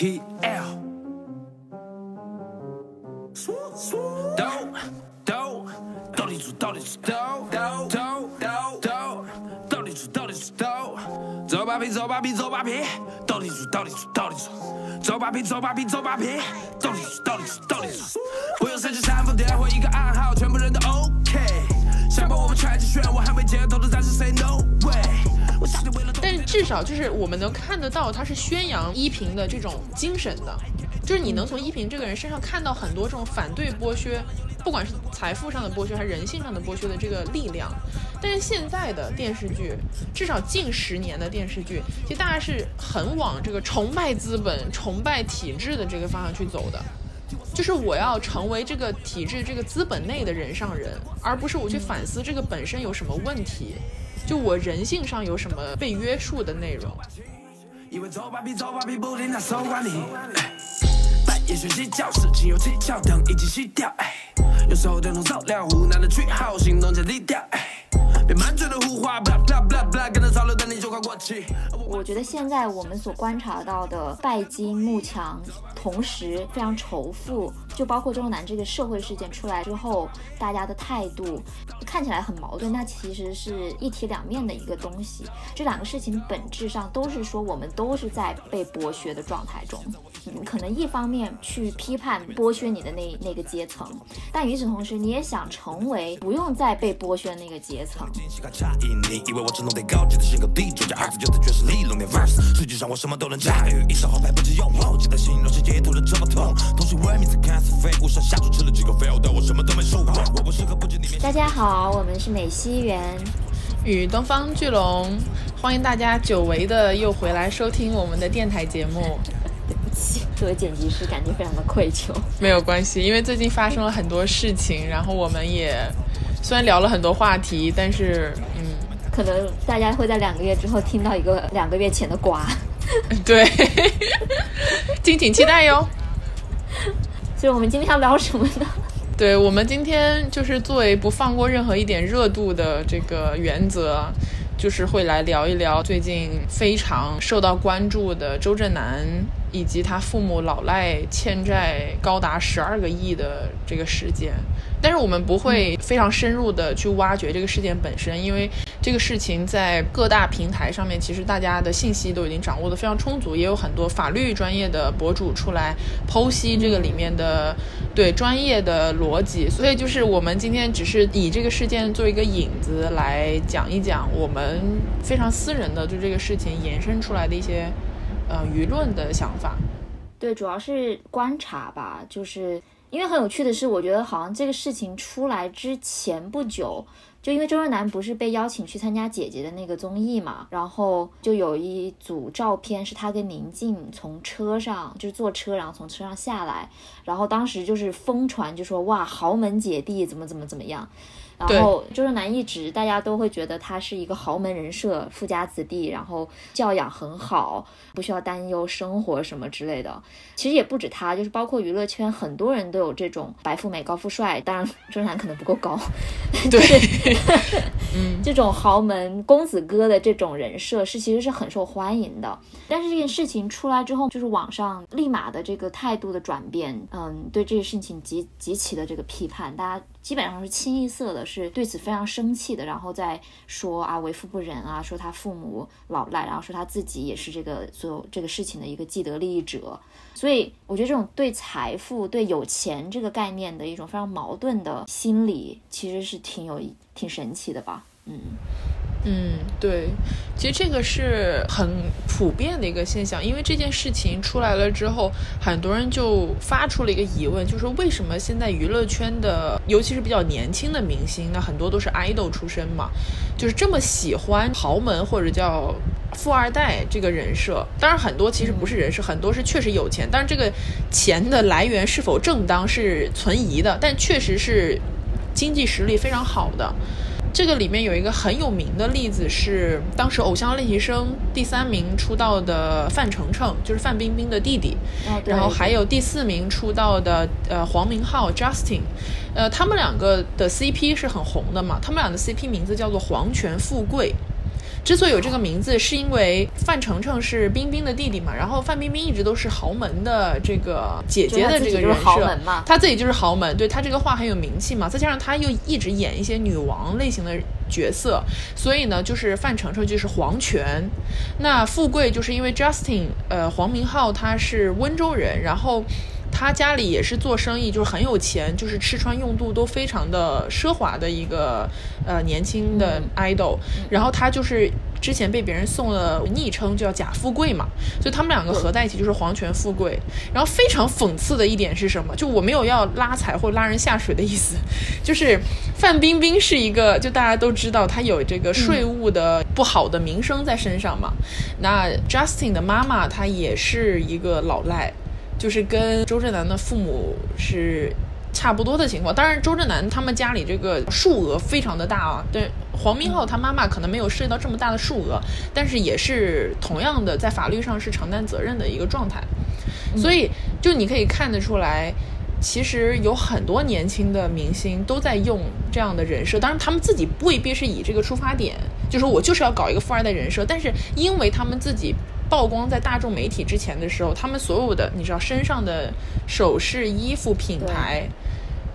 K L，。抖抖抖里出抖里出抖抖抖抖抖抖里出抖里出抖，走吧皮走吧皮走吧皮，抖里出抖里出抖里出，走吧皮走吧皮走吧皮，抖里出抖里出抖里出，不用设置煽风点火一个暗号，全部人都 OK，想把我们踹进漩涡，捍卫街头的战士 Say No way。我下定为了。至少就是我们能看得到，他是宣扬依萍的这种精神的，就是你能从依萍这个人身上看到很多这种反对剥削，不管是财富上的剥削还是人性上的剥削的这个力量。但是现在的电视剧，至少近十年的电视剧，其实大家是很往这个崇拜资本、崇拜体制的这个方向去走的。就是我要成为这个体制、这个资本内的人上人，而不是我去反思这个本身有什么问题，就我人性上有什么被约束的内容。因为走吧皮走吧皮不停在搜管理，哎半夜学习教室，请有技巧等一起洗掉，哎，有时候等同走料，无奈的句号，行动加低调，哎，别满嘴的胡话，blah blah blah blah，跟着潮流，等你就快过气。我觉得现在我们所观察到的拜金慕强，同时非常仇富，就包括周润南这个社会事件出来之后，大家的态度看起来很矛盾，那其实是一体两面的一个东西。这两个事情本质上都是说我们都是在被剥削的状态中。嗯可能一方面去批判剥削你的那那个阶层，但与此同时，你也想成为不用再被剥削的那个阶层。实际上我什么都能驾驭，一手好牌不只用后，记得形容世界图的这么痛，同时文明才看似废物，上下厨吃了几个 fail 的，我什么都没收获，我不适合不止你面大家好，我们是美西园。与东方巨龙，欢迎大家久违的又回来收听我们的电台节目。对不起作为剪辑师，感觉非常的愧疚。没有关系，因为最近发生了很多事情，然后我们也虽然聊了很多话题，但是嗯，可能大家会在两个月之后听到一个两个月前的瓜。对，敬请期待哟。所以我们今天要聊什么呢？对我们今天就是作为不放过任何一点热度的这个原则，就是会来聊一聊最近非常受到关注的周震南以及他父母老赖欠债高达十二个亿的这个事件。但是我们不会非常深入的去挖掘这个事件本身，因为这个事情在各大平台上面，其实大家的信息都已经掌握的非常充足，也有很多法律专业的博主出来剖析这个里面的对专业的逻辑。所以就是我们今天只是以这个事件做一个引子来讲一讲我们非常私人的对这个事情延伸出来的一些呃舆论的想法。对，主要是观察吧，就是因为很有趣的是，我觉得好像这个事情出来之前不久，就因为周润南不是被邀请去参加姐姐的那个综艺嘛，然后就有一组照片是他跟宁静从车上，就是坐车，然后从车上下来，然后当时就是疯传，就说哇豪门姐弟怎么怎么怎么样。然后周震南一直大家都会觉得他是一个豪门人设，富家子弟，然后教养很好，不需要担忧生活什么之类的。其实也不止他，就是包括娱乐圈很多人都有这种白富美高富帅，当然 周震南可能不够高，对，嗯，这种豪门公子哥的这种人设是其实是很受欢迎的。但是这件事情出来之后，就是网上立马的这个态度的转变，嗯，对这个事情极极其的这个批判，大家基本上是清一色的，是对此非常生气的，然后在说啊为富不仁啊，说他父母老赖，然后说他自己也是这个所有这个事情的一个既得利益者。所以我觉得这种对财富、对有钱这个概念的一种非常矛盾的心理，其实是挺有挺神奇的吧。嗯，嗯，对，其实这个是很普遍的一个现象，因为这件事情出来了之后，很多人就发出了一个疑问，就是为什么现在娱乐圈的，尤其是比较年轻的明星，那很多都是 idol 出身嘛，就是这么喜欢豪门或者叫富二代这个人设。当然，很多其实不是人设，很多是确实有钱，但是这个钱的来源是否正当是存疑的，但确实是经济实力非常好的。这个里面有一个很有名的例子是，当时《偶像练习生》第三名出道的范丞丞，就是范冰冰的弟弟，哦然后还有第四名出道的呃黄明昊 Justin，呃，他们两个的 CP 是很红的嘛，他们俩的 CP 名字叫做黄泉富贵。之所以有这个名字，是因为范丞丞是冰冰的弟弟嘛，然后范冰冰一直都是豪门的这个姐姐的这个人设，她自己就是豪门，对她这个话很有名气嘛，再加上她又一直演一些女王类型的角色，所以呢，就是范丞丞就是皇权，那富贵就是因为 Justin，呃，黄明昊他是温州人，然后。他家里也是做生意，就是很有钱，就是吃穿用度都非常的奢华的一个呃年轻的 idol。然后他就是之前被别人送了昵称，叫贾富贵嘛，所以他们两个合在一起就是皇权富贵。然后非常讽刺的一点是什么？就我没有要拉踩或拉人下水的意思，就是范冰冰是一个，就大家都知道她有这个税务的不好的名声在身上嘛。那 Justin 的妈妈她也是一个老赖。就是跟周震南的父母是差不多的情况，当然周震南他们家里这个数额非常的大啊。对，黄明昊他妈妈可能没有涉及到这么大的数额，但是也是同样的在法律上是承担责任的一个状态。所以就你可以看得出来，其实有很多年轻的明星都在用这样的人设，当然他们自己未必是以这个出发点，就说我就是要搞一个富二代人设，但是因为他们自己。曝光在大众媒体之前的时候，他们所有的你知道身上的首饰、衣服品牌，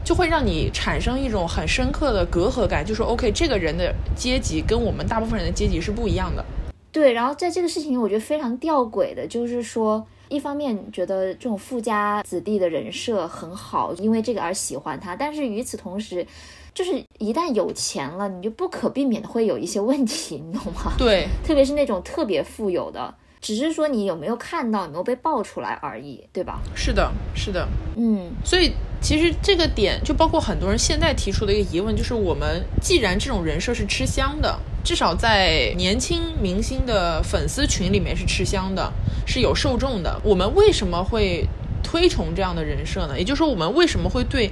就会让你产生一种很深刻的隔阂感，就说 OK，这个人的阶级跟我们大部分人的阶级是不一样的。对，然后在这个事情，我觉得非常吊诡的，就是说，一方面觉得这种富家子弟的人设很好，因为这个而喜欢他，但是与此同时，就是一旦有钱了，你就不可避免的会有一些问题，你懂吗？对，特别是那种特别富有的。只是说你有没有看到，有没有被爆出来而已，对吧？是的，是的，嗯。所以其实这个点就包括很多人现在提出的一个疑问，就是我们既然这种人设是吃香的，至少在年轻明星的粉丝群里面是吃香的，是有受众的，我们为什么会推崇这样的人设呢？也就是说，我们为什么会对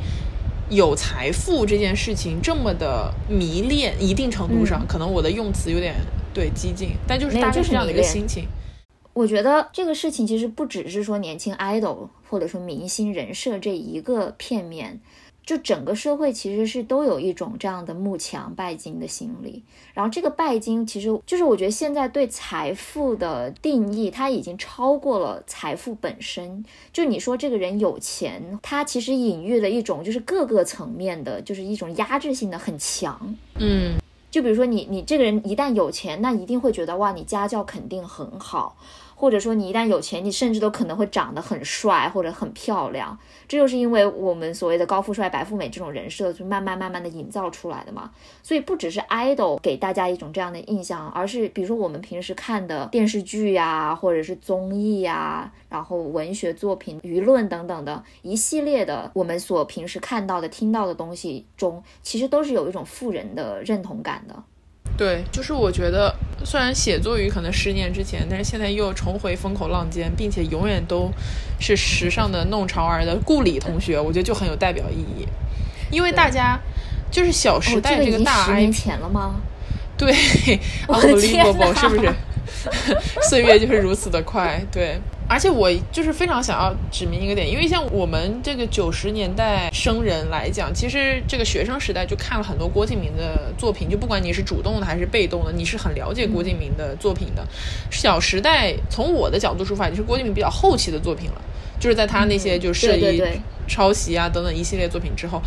有财富这件事情这么的迷恋？一定程度上，可能我的用词有点对激进，但就是大概是这样的一个心情。我觉得这个事情其实不只是说年轻 idol 或者说明星人设这一个片面，就整个社会其实是都有一种这样的慕强拜金的心理。然后这个拜金其实就是我觉得现在对财富的定义，它已经超过了财富本身。就你说这个人有钱，他其实隐喻了一种就是各个层面的，就是一种压制性的很强。嗯。就比如说你，你这个人一旦有钱，那一定会觉得哇，你家教肯定很好。或者说你一旦有钱，你甚至都可能会长得很帅或者很漂亮，这就是因为我们所谓的高富帅、白富美这种人设就慢慢慢慢的营造出来的嘛。所以不只是 idol 给大家一种这样的印象，而是比如说我们平时看的电视剧呀，或者是综艺呀，然后文学作品、舆论等等的一系列的我们所平时看到的、听到的东西中，其实都是有一种富人的认同感的。对，就是我觉得，虽然写作于可能十年之前，但是现在又重回风口浪尖，并且永远都是时尚的弄潮儿的顾里同学，我觉得就很有代表意义。因为大家就是《小时代》这个大前了吗？对，我的天是不是？岁月就是如此的快，对。而且我就是非常想要指明一个点，因为像我们这个九十年代生人来讲，其实这个学生时代就看了很多郭敬明的作品，就不管你是主动的还是被动的，你是很了解郭敬明的作品的。小时代从我的角度出发，也是郭敬明比较后期的作品了，就是在他那些就涉及抄袭啊等等一系列作品之后，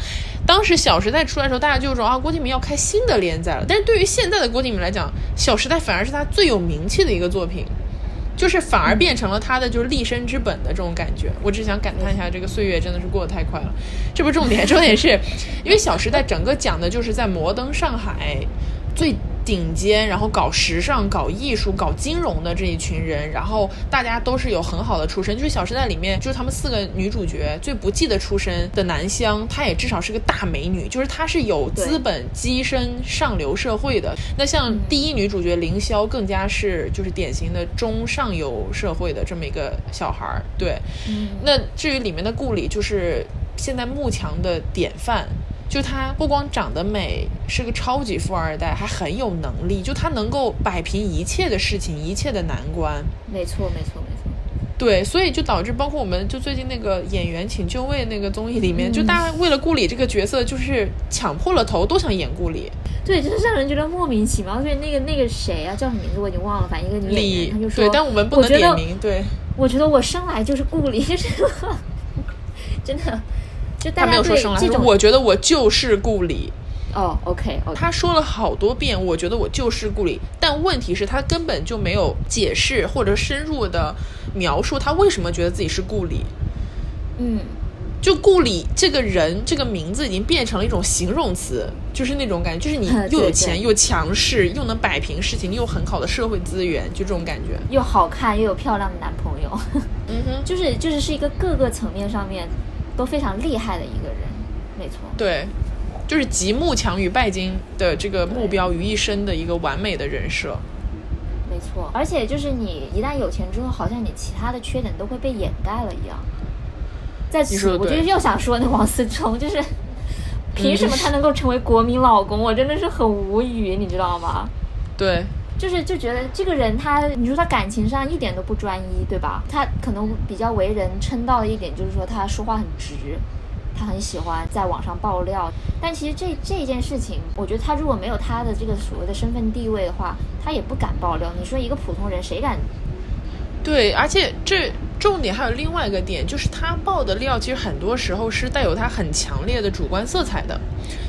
当时小时代出来的时候，大家就说啊，郭敬明要开新的连载了。但是对于现在的郭敬明来讲，小时代反而是他最有名气的一个作品。就是反而变成了他的就是立身之本的这种感觉，我只想感叹一下，这个岁月真的是过得太快了。这不是重点，重点是因为《小时代》整个讲的就是在摩登上海最。顶尖，然后搞时尚、搞艺术、搞金融的这一群人，然后大家都是有很好的出身。就是《小时代》里面，就是他们四个女主角最不济的出身的南湘，她也至少是个大美女，就是她是有资本跻身上流社会的。那像第一女主角凌霄，更加是就是典型的中上游社会的这么一个小孩儿。对，那至于里面的顾里，就是现在幕强的典范。就她不光长得美，是个超级富二代，还很有能力。就她能够摆平一切的事情，一切的难关。没错，没错，没错。对，所以就导致，包括我们就最近那个演员请就位那个综艺里面，就大家为了顾里这个角色，就是抢破了头都想演顾里。对，就是让人觉得莫名其妙。所以那个那个谁啊，叫什么名字我已经忘了，反正一个女演员，就说，对，但我们不能点名，对我觉得我生来就是顾里，就 是真的，就大他没有说生来，对这种他说我觉得我就是顾里，哦，OK 他说了好多遍，我觉得我就是顾里，但问题是，他根本就没有解释或者深入的描述他为什么觉得自己是顾里。嗯，就顾里这个人这个名字已经变成了一种形容词，就是那种感觉，就是你 又有对钱又强势，又能摆平事情，又有很好的社会资源，就这种感觉。又好看又有漂亮的男朋友，嗯哼，就是就是是一个各个层面上面都非常厉害的一个人，没错。对，就是集慕强与拜金的这个目标于一身的一个完美的人设。没错，而且就是你一旦有钱之后，好像你其他的缺点都会被掩盖了一样。在此，我就又想说那王思聪，就是凭什么他能够成为国民老公？我真的是很无语，你知道吗？对，就是就觉得这个人他，你说他感情上一点都不专一，对吧？他可能比较为人称道的一点就是说他说话很直，他很喜欢在网上爆料。但其实这这件事情，我觉得他如果没有他的这个所谓的身份地位的话，他也不敢爆料。你说一个普通人谁敢？对，而且这重点还有另外一个点，就是他爆的料其实很多时候是带有他很强烈的主观色彩的，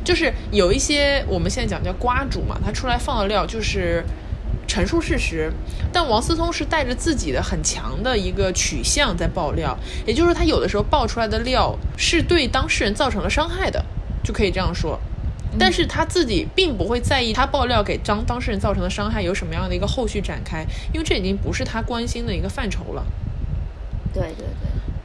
就是有一些我们现在讲叫瓜主嘛，他出来放的料就是陈述事实，但王思聪是带着自己的很强的一个取向在爆料，也就是说他有的时候爆出来的料是对当事人造成了伤害的，就可以这样说。但是他自己并不会在意他爆料给当当事人造成的伤害有什么样的一个后续展开，因为这已经不是他关心的一个范畴了。对对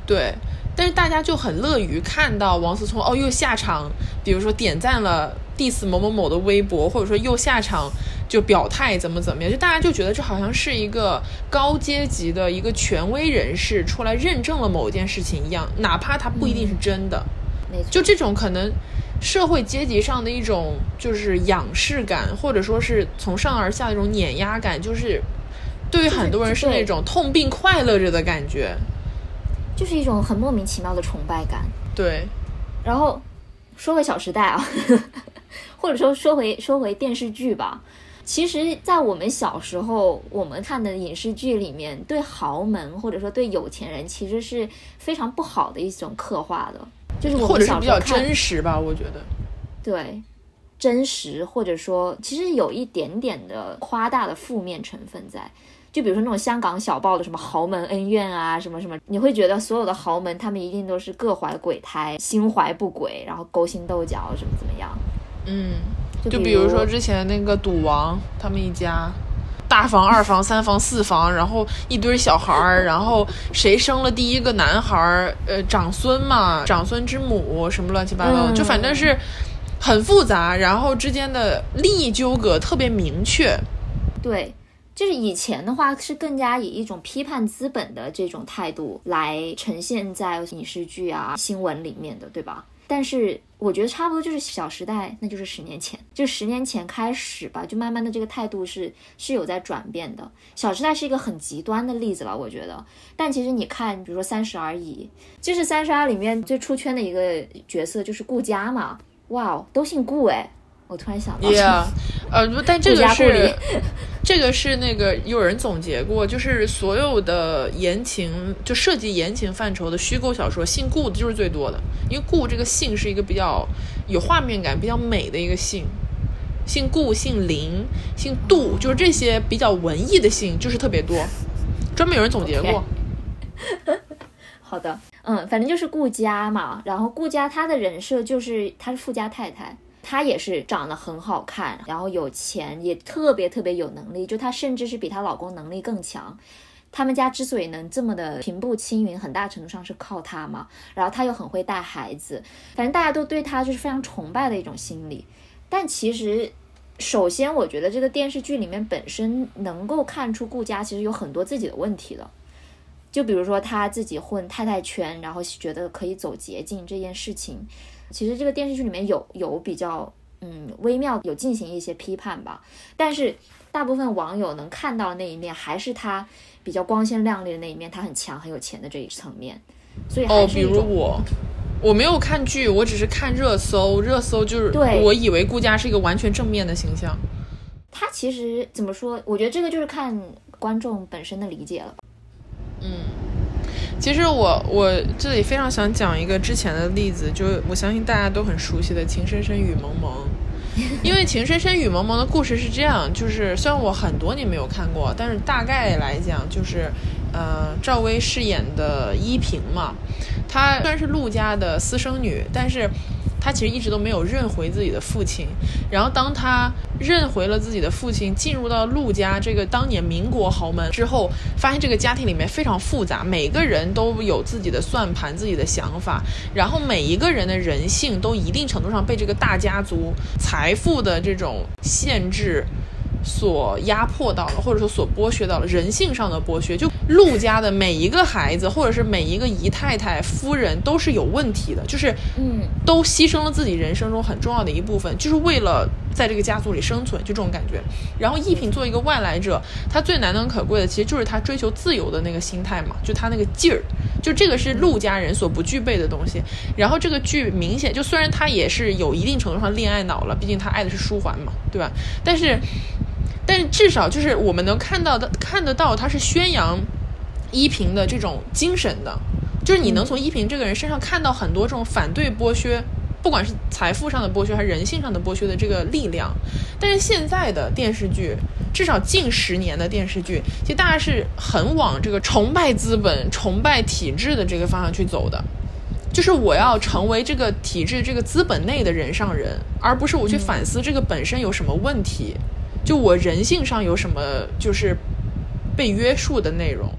对，对，但是大家就很乐于看到王思聪哦又下场，比如说点赞了 diss 某某某的微博，或者说又下场就表态怎么怎么样，就大家就觉得这好像是一个高阶级的一个权威人士出来认证了某件事情一样，哪怕他不一定是真的。没错。就这种可能社会阶级上的一种就是仰视感，或者说是从上而下的一种碾压感，就是对于很多人是那种痛并快乐着的感觉。就是一种很莫名其妙的崇拜感。对，然后说回《小时代》啊，或者说说回说回电视剧吧。其实，在我们小时候，我们看的影视剧里面，对豪门或者说对有钱人，其实是非常不好的一种刻画的，就是我们小时候看真实吧，我觉得。对真实，或者说其实有一点点的夸大的负面成分在。就比如说那种香港小报的什么豪门恩怨啊，什么什么，你会觉得所有的豪门他们一定都是各怀鬼胎、心怀不轨，然后勾心斗角，怎么怎么样。嗯，就就比如说之前那个赌王他们一家。大房、二房、三房、四房，然后一堆小孩儿，然后谁生了第一个男孩儿？呃，长孙嘛，长孙之母什么乱七八糟，嗯就反正是很复杂，然后之间的利益纠葛特别明确。对，就是以前的话是更加以一种批判资本的这种态度来呈现在影视剧啊、新闻里面的，对吧？但是我觉得差不多就是《小时代》，那就是十年前，就十年前开始吧，就慢慢的这个态度是是有在转变的。《小时代》是一个很极端的例子了，我觉得。但其实你看，比如说《三十而已》，就是《三十而》里面最出圈的一个角色就是顾佳嘛，哇哦，都姓顾哎，我突然想到 Yeah，呃，但这个是这个是那个有人总结过，就是所有的言情就涉及言情范畴的虚构小说，姓顾的就是最多的，因为顾这个姓是一个比较有画面感、比较美的一个姓。姓顾、姓林、姓杜，就是这些比较文艺的姓，就是特别多。专门有人总结过 好的，嗯，反正就是顾家嘛，然后顾家他的人设就是他是富家太太，她也是长得很好看，然后有钱，也特别特别有能力，就她甚至是比她老公能力更强。他们家之所以能这么的平步青云，很大程度上是靠她嘛。然后她又很会带孩子，反正大家都对她就是非常崇拜的一种心理。但其实，首先我觉得这个电视剧里面本身能够看出顾佳其实有很多自己的问题的。就比如说她自己混太太圈，然后觉得可以走捷径这件事情，其实这个电视剧里面有有比较嗯微妙，有进行一些批判吧。但是大部分网友能看到的那一面，还是他比较光鲜亮丽的那一面，他很强很有钱的这一层面。所以还哦，比如我，我没有看剧，我只是看热搜，热搜就是对我以为顾佳是一个完全正面的形象。他其实怎么说？我觉得这个就是看观众本身的理解了。其实我我这里非常想讲一个之前的例子，就我相信大家都很熟悉的《情深深雨蒙蒙》，因为《情深深雨蒙蒙》的故事是这样，就是虽然我很多年没有看过，但是大概来讲就是，呃，赵薇饰演的依萍嘛，她虽然是陆家的私生女，但是。她其实一直都没有认回自己的父亲，然后当她认回了自己的父亲，进入到陆家这个当年民国豪门之后，发现这个家庭里面非常复杂，每个人都有自己的算盘、自己的想法，然后每一个人的人性都一定程度上被这个大家族财富的这种限制。所压迫到了，或者说所剥削到了人性上的剥削。就陆家的每一个孩子，或者是每一个姨太太、夫人，都是有问题的，就是嗯，都牺牲了自己人生中很重要的一部分，就是为了在这个家族里生存，就这种感觉。然后一品作为一个外来者，他最难能可贵的，其实就是他追求自由的那个心态嘛，就他那个劲儿，就这个是陆家人所不具备的东西。然后这个剧明显就虽然他也是有一定程度上恋爱脑了，毕竟他爱的是书桓嘛，对吧？但是。但是至少就是我们能看到的、看得到，他是宣扬依萍的这种精神的，就是你能从依萍这个人身上看到很多这种反对剥削，不管是财富上的剥削还是人性上的剥削的这个力量。但是现在的电视剧，至少近十年的电视剧，其实大家是很往这个崇拜资本、崇拜体制的这个方向去走的。就是我要成为这个体制、这个资本内的人上人，而不是我去反思这个本身有什么问题。就我人性上有什么就是被约束的内容？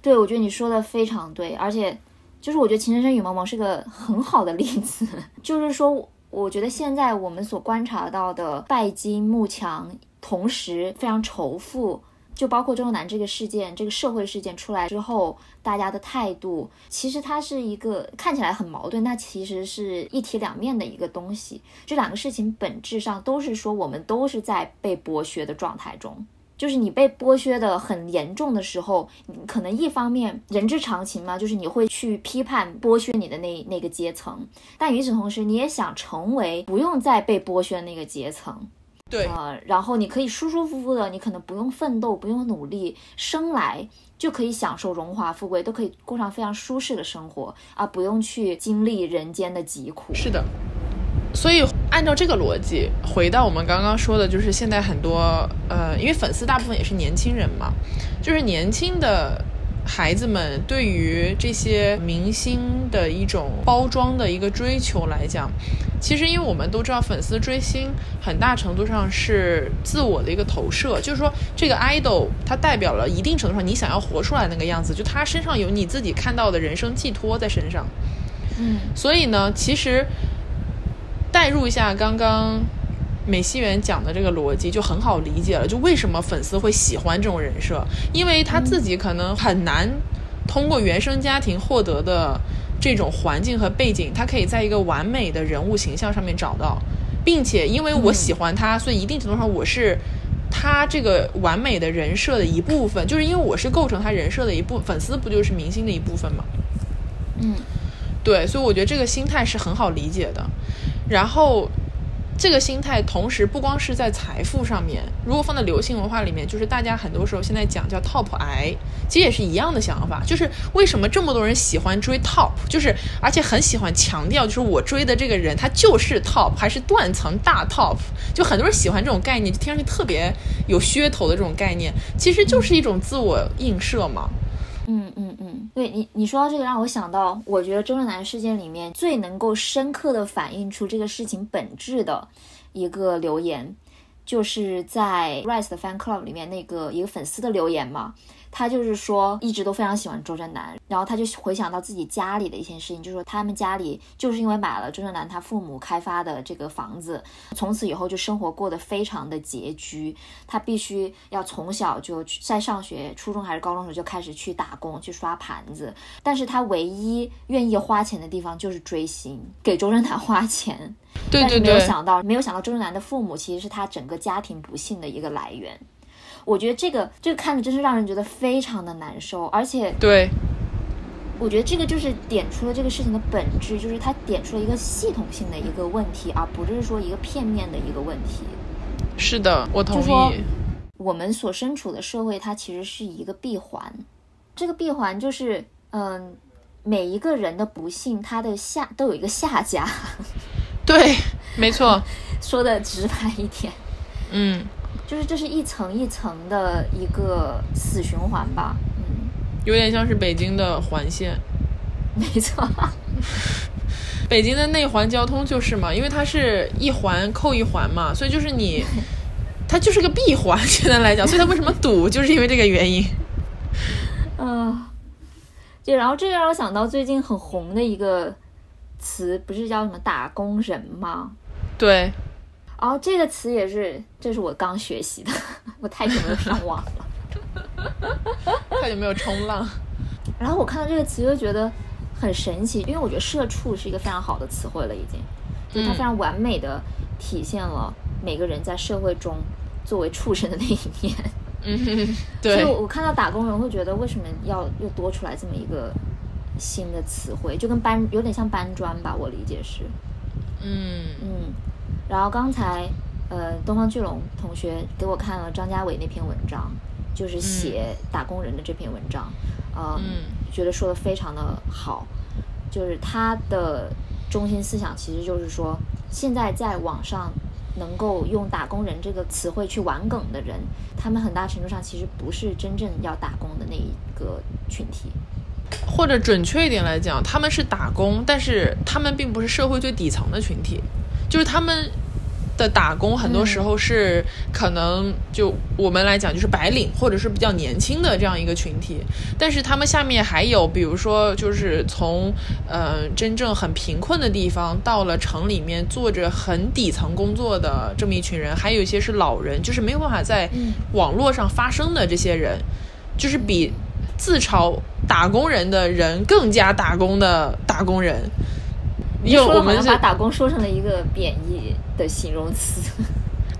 对，我觉得你说的非常对，而且就是我觉得《情深深雨蒙蒙》是个很好的例子，就是说，我觉得现在我们所观察到的拜金慕强，同时非常仇富。就包括周南这个事件，这个社会事件出来之后，大家的态度，其实它是一个看起来很矛盾，那其实是一体两面的一个东西。这两个事情本质上都是说，我们都是在被剥削的状态中。就是你被剥削的很严重的时候，可能一方面人之常情嘛，就是你会去批判剥削你的那那个阶层，但与此同时，你也想成为不用再被剥削的那个阶层。对，呃，然后你可以舒舒服服的，你可能不用奋斗，不用努力，生来就可以享受荣华富贵，都可以过上非常舒适的生活啊，不用去经历人间的疾苦。是的。所以按照这个逻辑，回到我们刚刚说的，就是现在很多呃，因为粉丝大部分也是年轻人嘛，就是年轻的。孩子们对于这些明星的一种包装的一个追求来讲，其实因为我们都知道，粉丝追星很大程度上是自我的一个投射，就是说这个 idol 它代表了一定程度上你想要活出来那个样子，就他身上有你自己看到的人生寄托在身上。嗯，所以呢，其实代入一下刚刚。美西园讲的这个逻辑就很好理解了，就为什么粉丝会喜欢这种人设，因为他自己可能很难通过原生家庭获得的这种环境和背景，他可以在一个完美的人物形象上面找到，并且因为我喜欢他，所以一定程度上我是他这个完美的人设的一部分，就是因为我是构成他人设的一部，粉丝不就是明星的一部分吗？嗯，对，所以我觉得这个心态是很好理解的，然后。这个心态，同时不光是在财富上面，如果放在流行文化里面，就是大家很多时候现在讲叫 top 癌，其实也是一样的想法。就是为什么这么多人喜欢追 top，就是而且很喜欢强调，就是我追的这个人他就是 top，还是断层大 top，就很多人喜欢这种概念，就听上去特别有噱头的这种概念，其实就是一种自我映射嘛。嗯嗯嗯，对你你说到这个，让我想到，我觉得周震南事件里面最能够深刻的反映出这个事情本质的一个留言，就是在 Rise 的 Fan Club 里面那个一个粉丝的留言嘛。他就是说，一直都非常喜欢周震南，然后他就回想到自己家里的一些事情，就说他们家里就是因为买了周震南他父母开发的这个房子，从此以后就生活过得非常的拮据，他必须要从小就在上学，初中还是高中时候就开始去打工去刷盘子，但是他唯一愿意花钱的地方就是追星，给周震南花钱，对。对对，没有想到没有想到周震南的父母其实是他整个家庭不幸的一个来源。我觉得这个这个看着真是让人觉得非常的难受，而且对，我觉得这个就是点出了这个事情的本质，就是它点出了一个系统性的一个问题，而不是说一个片面的一个问题。是的，我同就说意。我们所身处的社会，它其实是一个闭环。这个闭环就是，嗯，每一个人的不幸，他的下都有一个下家。对，没错。说的直白一点，嗯，就是这是一层一层的一个死循环吧。嗯，有点像是北京的环线。没错。北京的内环交通就是嘛，因为它是一环扣一环嘛，所以就是你，它就是个闭环。现在来讲，所以它为什么堵，就是因为这个原因。嗯，就然后这个让我想到最近很红的一个词，不是叫什么打工人吗？对，然后这个词也是，这是我刚学习的，我太久没有上网了。太久没有冲浪。然后我看到这个词就觉得很神奇，因为我觉得“社畜”是一个非常好的词汇了，已经，就是它非常完美的体现了每个人在社会中作为畜生的那一面。嗯，所以我看到打工人会觉得，为什么要又多出来这么一个新的词汇，就跟搬有点像搬砖吧，我理解是。嗯嗯，然后刚才呃，东方巨龙同学给我看了张家伟那篇文章，就是写打工人的这篇文章，呃、嗯觉得说的非常的好，就是他的中心思想其实就是说，现在在网上能够用打工人这个词汇去玩梗的人，他们很大程度上其实不是真正要打工的那一个群体。或者准确一点来讲，他们是打工，但是他们并不是社会最底层的群体，就是他们的打工很多时候是可能就我们来讲就是白领或者是比较年轻的这样一个群体，但是他们下面还有比如说就是从呃真正很贫困的地方到了城里面做着很底层工作的这么一群人，还有一些是老人，就是没有办法在嗯。网络上发声的这些人，就是比自嘲打工人的人更加打工的打工人。因为说的好我们把打工说成了一个贬义的形容词。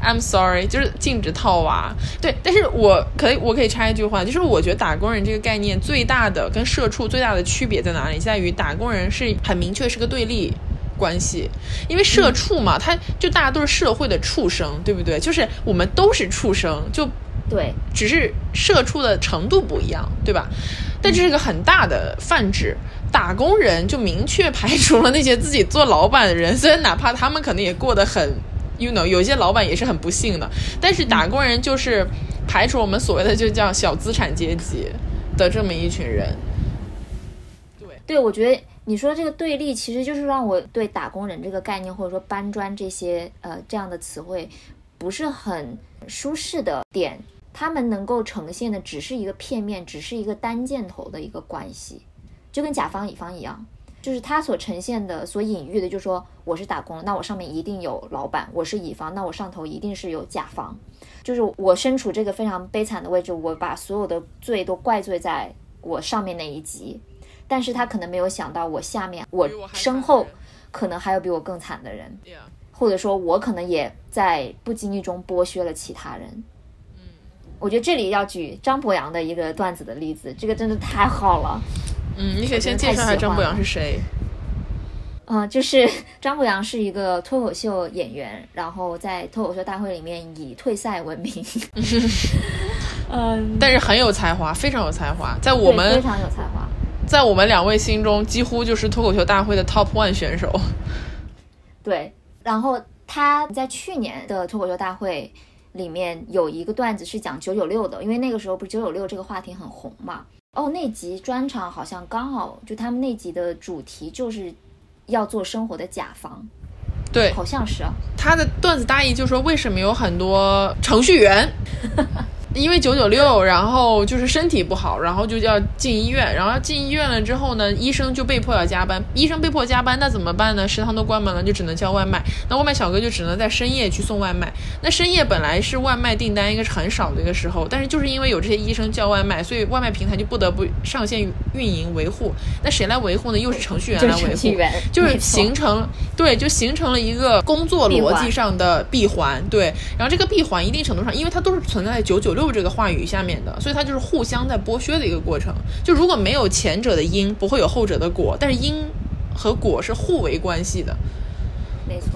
I'm sorry，就是禁止套娃。对，但是我可以，我可以插一句话，就是我觉得打工人这个概念最大的跟社畜最大的区别在哪里？在于打工人是很明确是个对立关系，因为社畜嘛，他就大家都是社会的畜生，对不对？就是我们都是畜生，就对，只是社畜的程度不一样，对吧？但这是个很大的泛指。打工人就明确排除了那些自己做老板的人，虽然哪怕他们可能也过得很，you know，有些老板也是很不幸的，但是打工人就是排除我们所谓的就叫小资产阶级的这么一群人。对，我觉得你说这个对立，其实就是让我对打工人这个概念，或者说搬砖这些呃这样的词汇，不是很舒适的点。他们能够呈现的只是一个片面，只是一个单箭头的一个关系，就跟甲方乙方一样，就是他所呈现的、所隐喻的，就是说我是打工，那我上面一定有老板；我是乙方，那我上头一定是有甲方。就是我身处这个非常悲惨的位置，我把所有的罪都怪罪在我上面那一级，但是他可能没有想到我下面，我身后可能还有比我更惨的人，或者说我可能也在不经意中剥削了其他人。我觉得这里要举张博洋的一个段子的例子，这个真的太好了。嗯，你可以先介绍一下张博洋是谁。嗯，就是 张博洋是一个脱口秀演员，然后在脱口秀大会里面以退赛闻名。嗯，但是很有才华，非常有才华，在我们非常有才华。在我们两位心中，几乎就是脱口秀大会的 top one 选手。对，然后他在去年的脱口秀大会里面有一个段子是讲九九六的，因为那个时候不是九九六这个话题很红嘛。哦，那集专场好像刚好就他们那集的主题就是要做生活的甲方，对，好像是啊。他的段子大意就是说，为什么有很多程序员因为九九六，然后就是身体不好，然后就要进医院，然后进医院了之后呢，医生就被迫要加班，医生被迫加班，那怎么办呢？食堂都关门了，就只能叫外卖，那外卖小哥就只能在深夜去送外卖。那深夜本来是外卖订单应该是很少的一个时候，但是就是因为有这些医生叫外卖，所以外卖平台就不得不上线运营维护。那谁来维护呢？又是程序员来维护。就是形成对，就形成了一个工作逻辑上的闭环，对。然后这个闭环一定程度上，因为它都是存在九九六有这个话语下面的，所以它就是互相在剥削的一个过程。就如果没有前者的因，不会有后者的果，但是因和果是互为关系的。没错。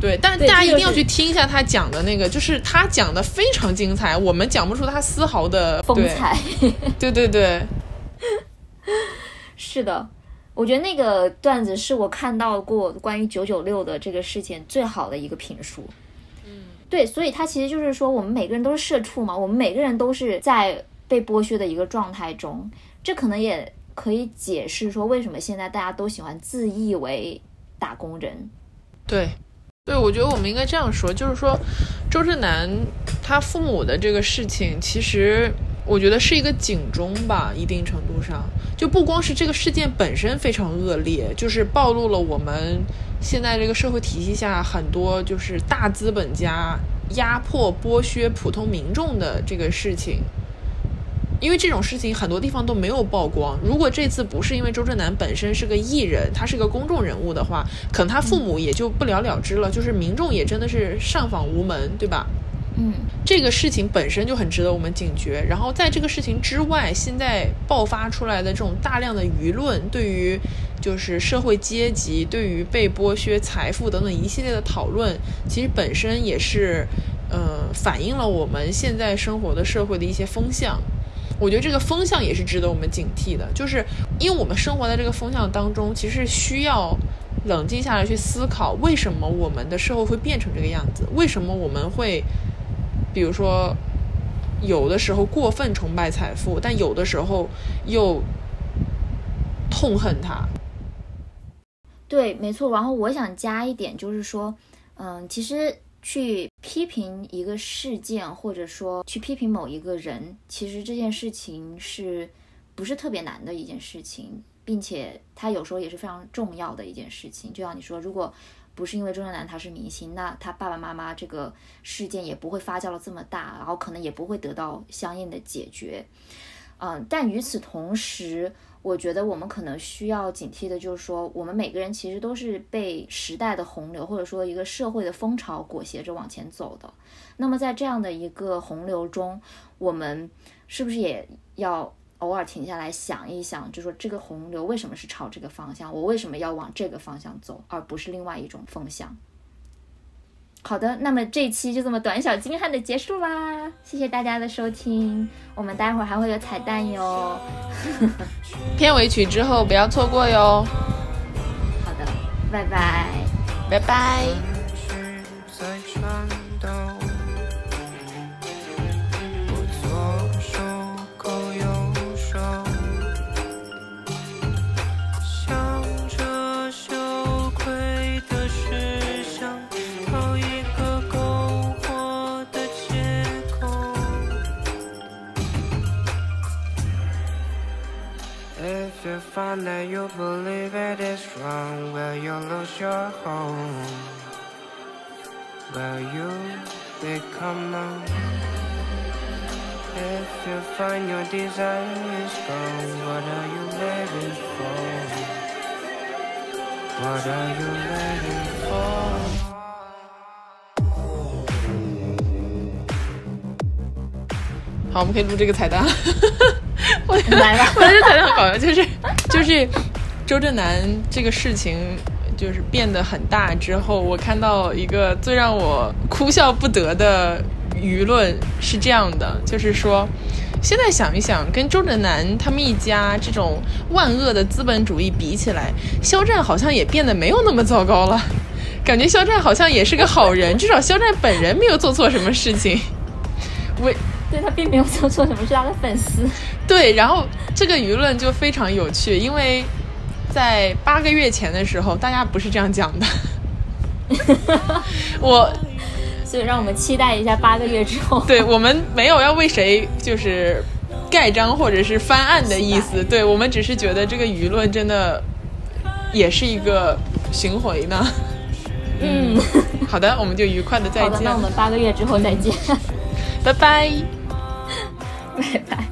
对，但大家一定要去听一下他讲的那个，就是他讲的非常精彩，我们讲不出他丝毫的风采。对 对对，是的，我觉得那个段子是我看到过关于九九六的这个事情最好的一个评述。对，所以他其实就是说，我们每个人都是社畜嘛，我们每个人都是在被剥削的一个状态中，这可能也可以解释说，为什么现在大家都喜欢自缢为打工人。对。对，我觉得我们应该这样说，就是说，周震南他父母的这个事情，其实我觉得是一个警钟吧，一定程度上，就不光是这个事件本身非常恶劣，就是暴露了我们现在这个社会体系下很多就是大资本家压迫剥削普通民众的这个事情。因为这种事情很多地方都没有曝光。如果这次不是因为周震南本身是个艺人，他是个公众人物的话，可能他父母也就不了了之了。就是民众也真的是上访无门，对吧？嗯，这个事情本身就很值得我们警觉。然后在这个事情之外，现在爆发出来的这种大量的舆论，对于就是社会阶级、对于被剥削财富等等一系列的讨论，其实本身也是呃反映了我们现在生活的社会的一些风向。我觉得这个风向也是值得我们警惕的，就是因为我们生活在这个风向当中，其实需要冷静下来去思考，为什么我们的社会会变成这个样子？为什么我们会，比如说，有的时候过分崇拜财富，但有的时候又痛恨它？对，没错。然后我想加一点，就是说，嗯，其实。去批评一个事件，或者说去批评某一个人，其实这件事情是不是特别难的一件事情，并且它有时候也是非常重要的一件事情。就像你说，如果不是因为周震南他是明星，那他爸爸妈妈这个事件也不会发酵了这么大，然后可能也不会得到相应的解决。嗯，但与此同时，我觉得我们可能需要警惕的，就是说，我们每个人其实都是被时代的洪流，或者说一个社会的风潮裹挟着往前走的。那么，在这样的一个洪流中，我们是不是也要偶尔停下来想一想，就说这个洪流为什么是朝这个方向？我为什么要往这个方向走，而不是另外一种风向？好的，那么这期就这么短小精悍的结束啦，谢谢大家的收听，我们待会儿还会有彩蛋哟，片尾曲之后不要错过哟。好的，拜拜，拜拜。find that you believe it is wrong Will you lose your home? Will you become numb? If you find your desire is gone What are you living for? What are you living for? 好，我们可以录这个彩蛋。 我来了，我觉得很搞笑，就是就是周震南这个事情就是变得很大之后，我看到一个最让我哭笑不得的舆论是这样的，就是说现在想一想，跟周震南他们一家这种万恶的资本主义比起来，肖战好像也变得没有那么糟糕了，感觉肖战好像也是个好人，至少肖战本人没有做错什么事情。我对他并没有做错什么，是他的粉丝。对，然后这个舆论就非常有趣，因为在八个月前的时候，大家不是这样讲的。我，所以让我们期待一下八个月之后。对我们没有要为谁就是盖章或者是翻案的意思，对我们只是觉得这个舆论真的也是一个巡回呢。嗯，好的，我们就愉快的再见。好的，那我们八个月之后再见。拜拜。拜拜。